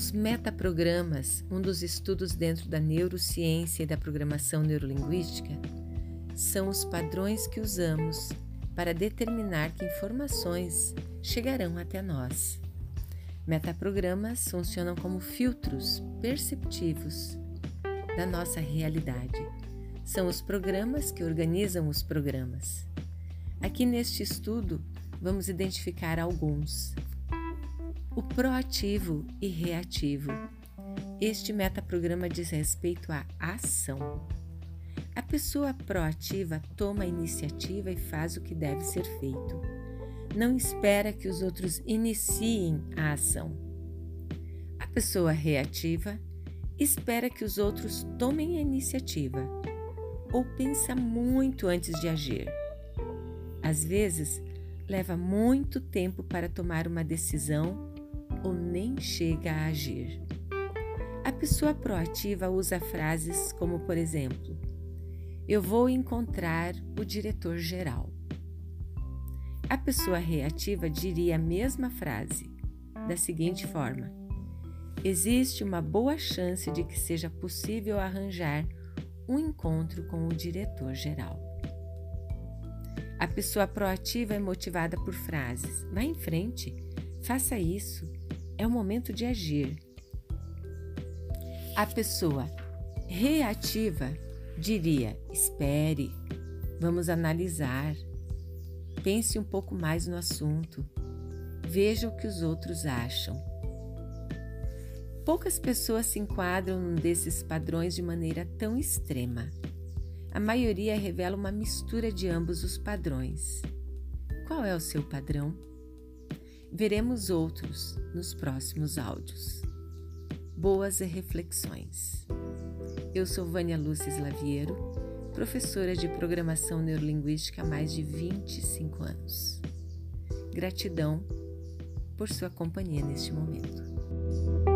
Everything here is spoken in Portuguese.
Os metaprogramas, um dos estudos dentro da neurociência e da programação neurolinguística, são os padrões que usamos para determinar que informações chegarão até nós. Metaprogramas funcionam como filtros perceptivos da nossa realidade. São os programas que organizam os programas. Aqui neste estudo, vamos identificar alguns. O proativo e reativo. Este metaprograma diz respeito à ação. A pessoa proativa toma a iniciativa e faz o que deve ser feito. Não espera que os outros iniciem a ação. A pessoa reativa espera que os outros tomem a iniciativa ou pensa muito antes de agir. Às vezes, leva muito tempo para tomar uma decisão ou nem chega a agir. A pessoa proativa usa frases como, por exemplo, eu vou encontrar o diretor geral. A pessoa reativa diria a mesma frase, da seguinte forma: Existe uma boa chance de que seja possível arranjar um encontro com o diretor geral. A pessoa proativa é motivada por frases: vá em frente, faça isso, é o momento de agir. A pessoa reativa diria: espere, vamos analisar, pense um pouco mais no assunto, veja o que os outros acham. Poucas pessoas se enquadram num desses padrões de maneira tão extrema. A maioria revela uma mistura de ambos os padrões. Qual é o seu padrão? Veremos outros nos próximos áudios. Boas reflexões. Eu sou Vânia Lúcia Slaviero, professora de Programação Neurolinguística há mais de 25 anos. Gratidão por sua companhia neste momento.